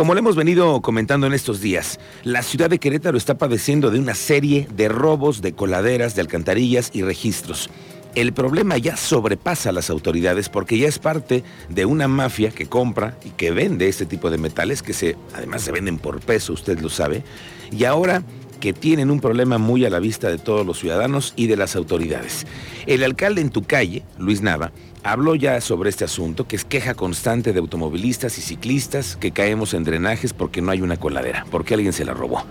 como lo hemos venido comentando en estos días, la ciudad de Querétaro está padeciendo de una serie de robos de coladeras, de alcantarillas y registros. El problema ya sobrepasa a las autoridades porque ya es parte de una mafia que compra y que vende este tipo de metales que se, además se venden por peso, usted lo sabe, y ahora que tienen un problema muy a la vista de todos los ciudadanos y de las autoridades. El alcalde en tu calle, Luis Nava, habló ya sobre este asunto, que es queja constante de automovilistas y ciclistas que caemos en drenajes porque no hay una coladera, porque alguien se la robó.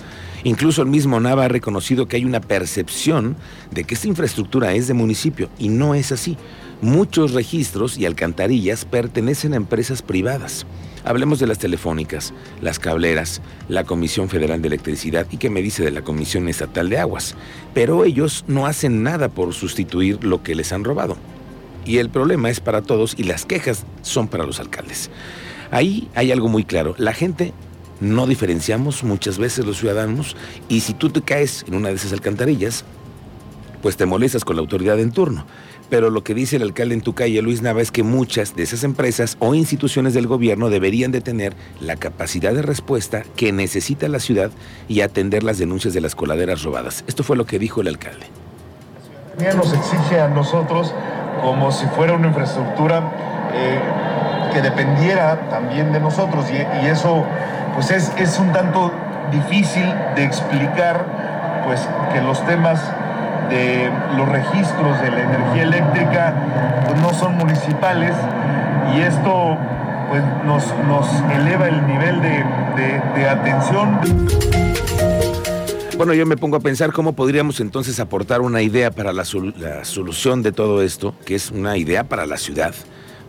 Incluso el mismo Nava ha reconocido que hay una percepción de que esta infraestructura es de municipio y no es así. Muchos registros y alcantarillas pertenecen a empresas privadas. Hablemos de las telefónicas, las cableras, la Comisión Federal de Electricidad y qué me dice de la Comisión Estatal de Aguas. Pero ellos no hacen nada por sustituir lo que les han robado. Y el problema es para todos y las quejas son para los alcaldes. Ahí hay algo muy claro. La gente no diferenciamos muchas veces los ciudadanos y si tú te caes en una de esas alcantarillas, pues te molestas con la autoridad en turno. Pero lo que dice el alcalde en tu calle, Luis Nava, es que muchas de esas empresas o instituciones del gobierno deberían de tener la capacidad de respuesta que necesita la ciudad y atender las denuncias de las coladeras robadas. Esto fue lo que dijo el alcalde. La ciudadanía nos exige a nosotros como si fuera una infraestructura eh, que dependiera también de nosotros y, y eso pues es, es un tanto difícil de explicar pues que los temas de los registros de la energía eléctrica no son municipales y esto pues, nos, nos eleva el nivel de, de, atención. Bueno, yo me pongo a pensar cómo podríamos entonces aportar una idea para la, la, solución de todo esto, que es una idea para la ciudad,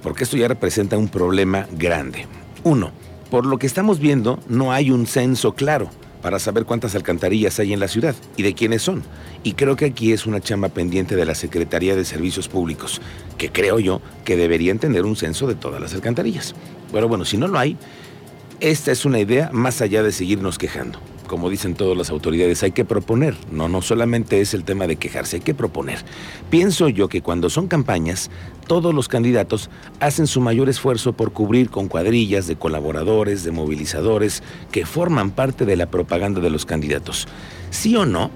porque esto ya representa un problema grande. Uno, por lo que estamos viendo, no hay un censo claro para saber cuántas alcantarillas hay en la ciudad y de quiénes son. Y creo que aquí es una chamba pendiente de la Secretaría de Servicios Públicos, que creo yo que deberían tener un censo de todas las alcantarillas. Pero bueno, si no lo hay, esta es una idea más allá de seguirnos quejando. Como dicen todas las autoridades, hay que proponer. No, no solamente es el tema de quejarse, hay que proponer. Pienso yo que cuando son campañas, todos los candidatos hacen su mayor esfuerzo por cubrir con cuadrillas de colaboradores, de movilizadores, que forman parte de la propaganda de los candidatos. ¿Sí o no?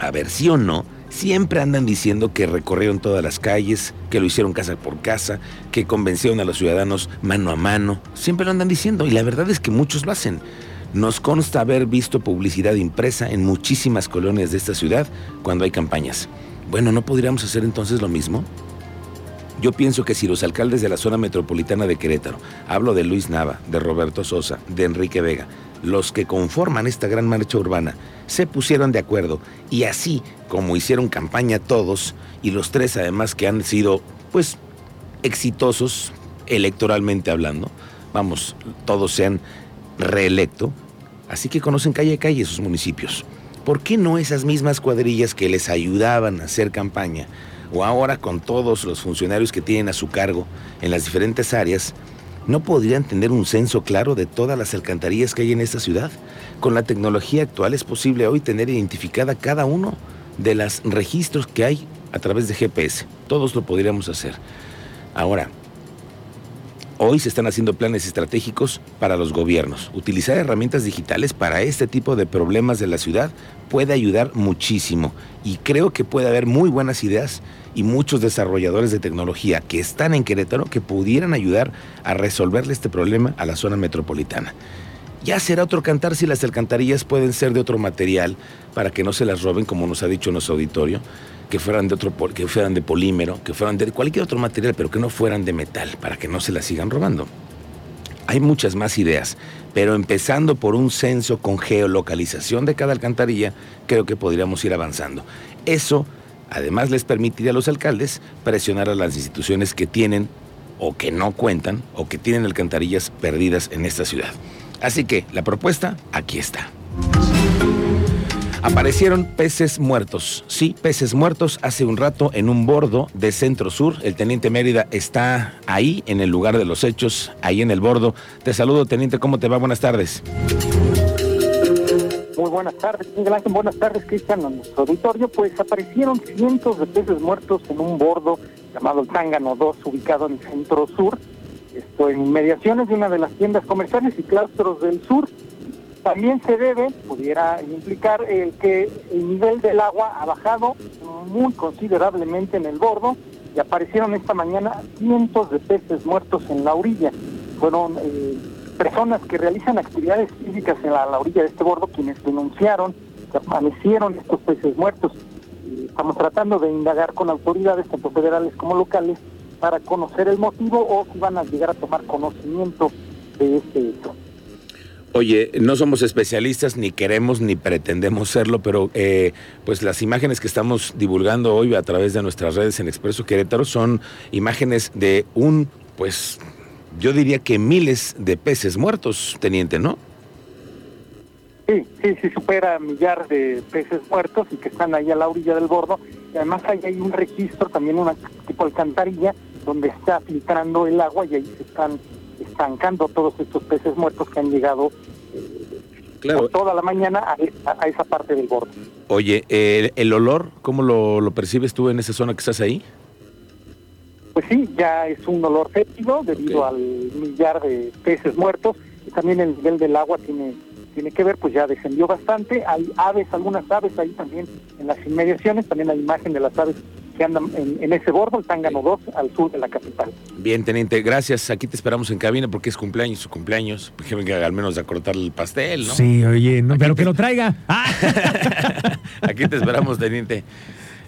A ver, sí o no, siempre andan diciendo que recorrieron todas las calles, que lo hicieron casa por casa, que convencieron a los ciudadanos mano a mano. Siempre lo andan diciendo y la verdad es que muchos lo hacen. Nos consta haber visto publicidad impresa en muchísimas colonias de esta ciudad cuando hay campañas. Bueno, ¿no podríamos hacer entonces lo mismo? Yo pienso que si los alcaldes de la zona metropolitana de Querétaro, hablo de Luis Nava, de Roberto Sosa, de Enrique Vega, los que conforman esta gran marcha urbana, se pusieron de acuerdo y así como hicieron campaña todos y los tres además que han sido pues exitosos electoralmente hablando, vamos, todos se han reelecto, así que conocen calle a calle sus municipios. ¿Por qué no esas mismas cuadrillas que les ayudaban a hacer campaña o ahora con todos los funcionarios que tienen a su cargo en las diferentes áreas, no podrían tener un censo claro de todas las alcantarillas que hay en esta ciudad? Con la tecnología actual es posible hoy tener identificada cada uno de los registros que hay a través de GPS. Todos lo podríamos hacer. Ahora, Hoy se están haciendo planes estratégicos para los gobiernos. Utilizar herramientas digitales para este tipo de problemas de la ciudad puede ayudar muchísimo y creo que puede haber muy buenas ideas y muchos desarrolladores de tecnología que están en Querétaro que pudieran ayudar a resolverle este problema a la zona metropolitana. Ya será otro cantar si las alcantarillas pueden ser de otro material para que no se las roben, como nos ha dicho nuestro auditorio que fueran de otro que fueran de polímero, que fueran de cualquier otro material, pero que no fueran de metal, para que no se las sigan robando. Hay muchas más ideas, pero empezando por un censo con geolocalización de cada alcantarilla, creo que podríamos ir avanzando. Eso además les permitiría a los alcaldes presionar a las instituciones que tienen o que no cuentan o que tienen alcantarillas perdidas en esta ciudad. Así que la propuesta aquí está. Aparecieron peces muertos. Sí, peces muertos hace un rato en un bordo de Centro Sur. El teniente Mérida está ahí, en el lugar de los hechos, ahí en el bordo. Te saludo, teniente, ¿cómo te va? Buenas tardes. Muy buenas tardes, Miguel Ángel. Buenas tardes, Cristian, a nuestro auditorio. Pues aparecieron cientos de peces muertos en un bordo llamado el Tángano 2, ubicado en el Centro Sur esto en inmediaciones de una de las tiendas comerciales y claustros del sur. También se debe, pudiera implicar, el que el nivel del agua ha bajado muy considerablemente en el bordo y aparecieron esta mañana cientos de peces muertos en la orilla. Fueron eh, personas que realizan actividades físicas en la, la, orilla de este bordo quienes denunciaron que aparecieron estos peces muertos. Y estamos tratando de indagar con autoridades, tanto federales como locales, para conocer el motivo o si van a llegar a tomar conocimiento de este hecho. Oye, no somos especialistas, ni queremos, ni pretendemos serlo, pero eh, pues las imágenes que estamos divulgando hoy a través de nuestras redes en Expreso Querétaro son imágenes de un, pues, yo diría que miles de peces muertos, teniente, ¿no? Sí, sí, sí, supera millar de peces muertos y que están ahí a la orilla del bordo. Y además ahí hay un registro, también una tipo alcantarilla, donde está filtrando el agua y ahí se están estancando todos estos peces muertos que han llegado eh, claro. toda la mañana a, a, esa parte del borde. Oye, el, el olor, ¿cómo lo, lo, percibes tú en esa zona que estás ahí? Pues sí, ya es un olor fétido debido okay. al millar de peces muertos y también el nivel del agua tiene tiene que ver, pues ya descendió bastante. Hay aves, algunas aves ahí también en las inmediaciones, también hay imagen de las aves que andan en, en ese bordo, el Tángano 2, al sur de la capital. Bien, teniente, gracias. Aquí te esperamos en cabina porque es cumpleaños, su cumpleaños. Que venga al menos a cortar el pastel, ¿no? Sí, oye, no, pero te... que lo traiga. Aquí te esperamos, teniente.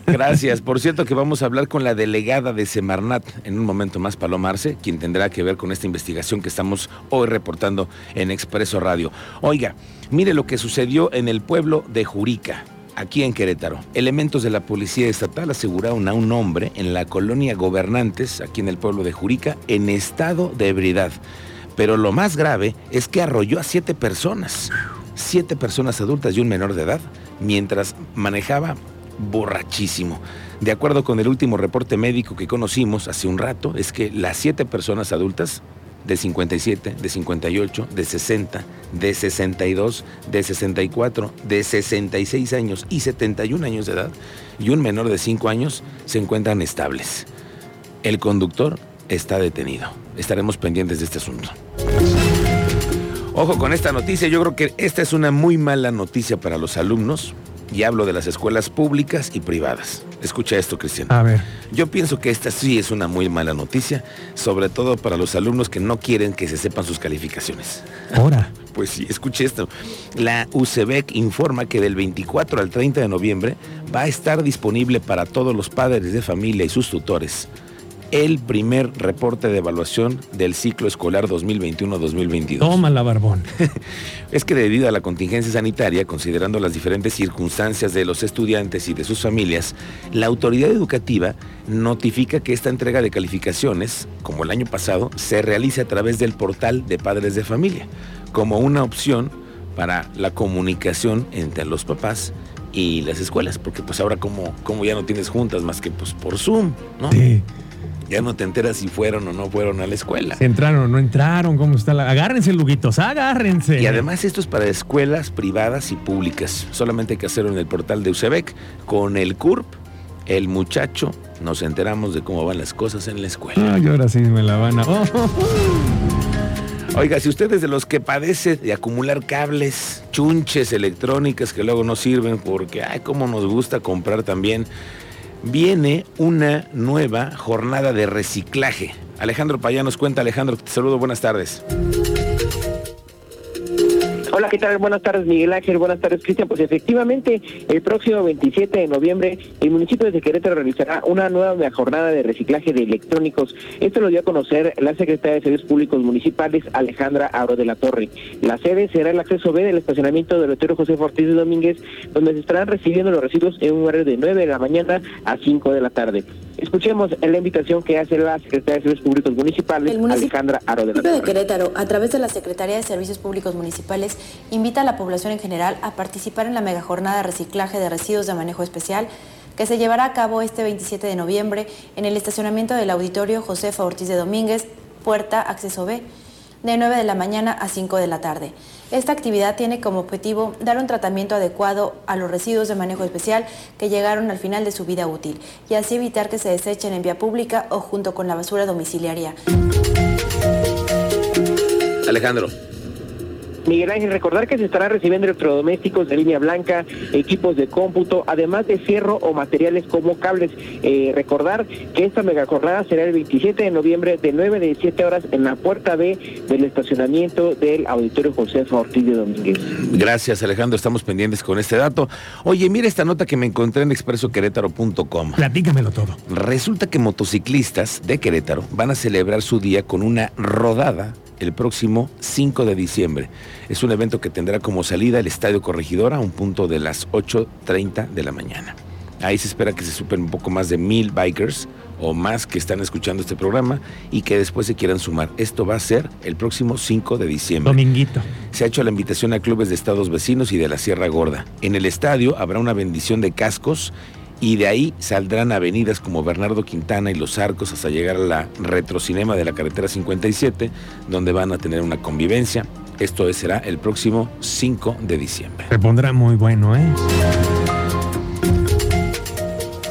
Gracias. Por cierto que vamos a hablar con la delegada de Semarnat en un momento más, Palomarse, quien tendrá que ver con esta investigación que estamos hoy reportando en Expreso Radio. Oiga, mire lo que sucedió en el pueblo de Jurica, aquí en Querétaro. Elementos de la Policía Estatal aseguraron a un hombre en la colonia Gobernantes, aquí en el pueblo de Jurica, en estado de ebriedad. Pero lo más grave es que arrolló a siete personas, siete personas adultas y un menor de edad, mientras manejaba borrachísimo. De acuerdo con el último reporte médico que conocimos hace un rato, es que las siete personas adultas de 57, de 58, de 60, de 62, de 64, de 66 años y 71 años de edad y un menor de 5 años se encuentran estables. El conductor está detenido. Estaremos pendientes de este asunto. Ojo con esta noticia, yo creo que esta es una muy mala noticia para los alumnos, y hablo de las escuelas públicas y privadas. Escucha esto, Cristian. A ver. Yo pienso que esta sí es una muy mala noticia, sobre todo para los alumnos que no quieren que se sepan sus calificaciones. Ahora. Pues sí, escuche esto. La UCEBEC informa que del 24 al 30 de noviembre va a estar disponible para todos los padres de familia y sus tutores el primer reporte de evaluación del ciclo escolar 2021-2022. Tómala, Barbón. es que debido a la contingencia sanitaria, considerando las diferentes circunstancias de los estudiantes y de sus familias, la autoridad educativa notifica que esta entrega de calificaciones, como el año pasado, se realice a través del portal de padres de familia, como una opción para la comunicación entre los papás y las escuelas, porque pues ahora como, como ya no tienes juntas más que pues por Zoom, ¿no? Sí ya no te enteras si fueron o no fueron a la escuela. Si entraron o no entraron, cómo está la... Agárrense, Luguitos, agárrense. Y además esto es para escuelas privadas y públicas. Solamente hay que hacerlo en el portal de UCEBEC. Con el CURP, el muchacho, nos enteramos de cómo van las cosas en la escuela. Ay, ahora sí me la van a... Oh, oh, oh. Oiga, si usted es de los que padece de acumular cables, chunches electrónicas que luego no sirven porque, ay, cómo nos gusta comprar también viene una nueva jornada de reciclaje. Alejandro Payá nos cuenta, Alejandro, te saludo, buenas tardes. ¿Qué tal? Buenas tardes, Miguel Ángel. Buenas tardes, Cristian. Pues efectivamente, el próximo 27 de noviembre, el municipio de Querétaro realizará una nueva jornada de reciclaje de electrónicos. Esto lo dio a conocer la secretaria de Servicios Públicos Municipales, Alejandra Auro de la Torre. La sede será el acceso B del estacionamiento del Hotel José Ortiz de Domínguez, donde se estarán recibiendo los residuos en un horario de 9 de la mañana a 5 de la tarde. Escuchemos la invitación que hace la secretaria de Servicios Públicos Municipales, Alejandra Aro de la de Querétaro, a través de la Secretaría de Servicios Públicos Municipales, invita a la población en general a participar en la mega jornada de reciclaje de residuos de manejo especial que se llevará a cabo este 27 de noviembre en el estacionamiento del auditorio Josefa Ortiz de Domínguez, puerta acceso B, de 9 de la mañana a 5 de la tarde. Esta actividad tiene como objetivo dar un tratamiento adecuado a los residuos de manejo especial que llegaron al final de su vida útil y así evitar que se desechen en vía pública o junto con la basura domiciliaria. Alejandro, Miguel Ángel, recordar que se estará recibiendo electrodomésticos de línea blanca, equipos de cómputo, además de cierro o materiales como cables. Eh, recordar que esta mega jornada será el 27 de noviembre de 9 a 17 horas en la puerta B del estacionamiento del Auditorio José Ortiz de Domínguez. Gracias, Alejandro. Estamos pendientes con este dato. Oye, mira esta nota que me encontré en expresoquerétaro.com. Platícamelo todo. Resulta que motociclistas de Querétaro van a celebrar su día con una rodada el próximo 5 de diciembre. Es un evento que tendrá como salida el Estadio Corregidora a un punto de las 8.30 de la mañana. Ahí se espera que se superen un poco más de mil bikers o más que están escuchando este programa y que después se quieran sumar. Esto va a ser el próximo 5 de diciembre. Dominguito. Se ha hecho la invitación a clubes de estados vecinos y de la Sierra Gorda. En el estadio habrá una bendición de cascos y de ahí saldrán avenidas como Bernardo Quintana y Los Arcos hasta llegar a la retrocinema de la carretera 57, donde van a tener una convivencia. Esto será el próximo 5 de diciembre. Se pondrá muy bueno, ¿eh?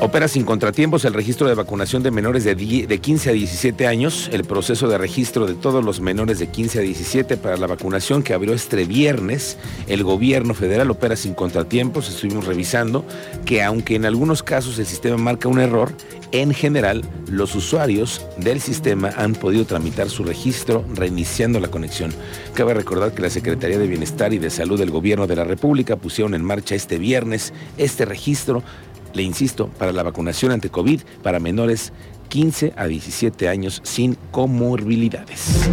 Opera sin contratiempos el registro de vacunación de menores de, 15 a 17 años. El proceso de registro de todos los menores de 15 a 17 para la vacunación que abrió este viernes. El gobierno federal opera sin contratiempos. Estuvimos revisando que aunque en algunos casos el sistema marca un error, en general los usuarios del sistema han podido tramitar su registro reiniciando la conexión. Cabe recordar que la Secretaría de Bienestar y de Salud del Gobierno de la República pusieron en marcha este viernes este registro le insisto, para la vacunación ante COVID para menores 15 a 17 años sin comorbilidades.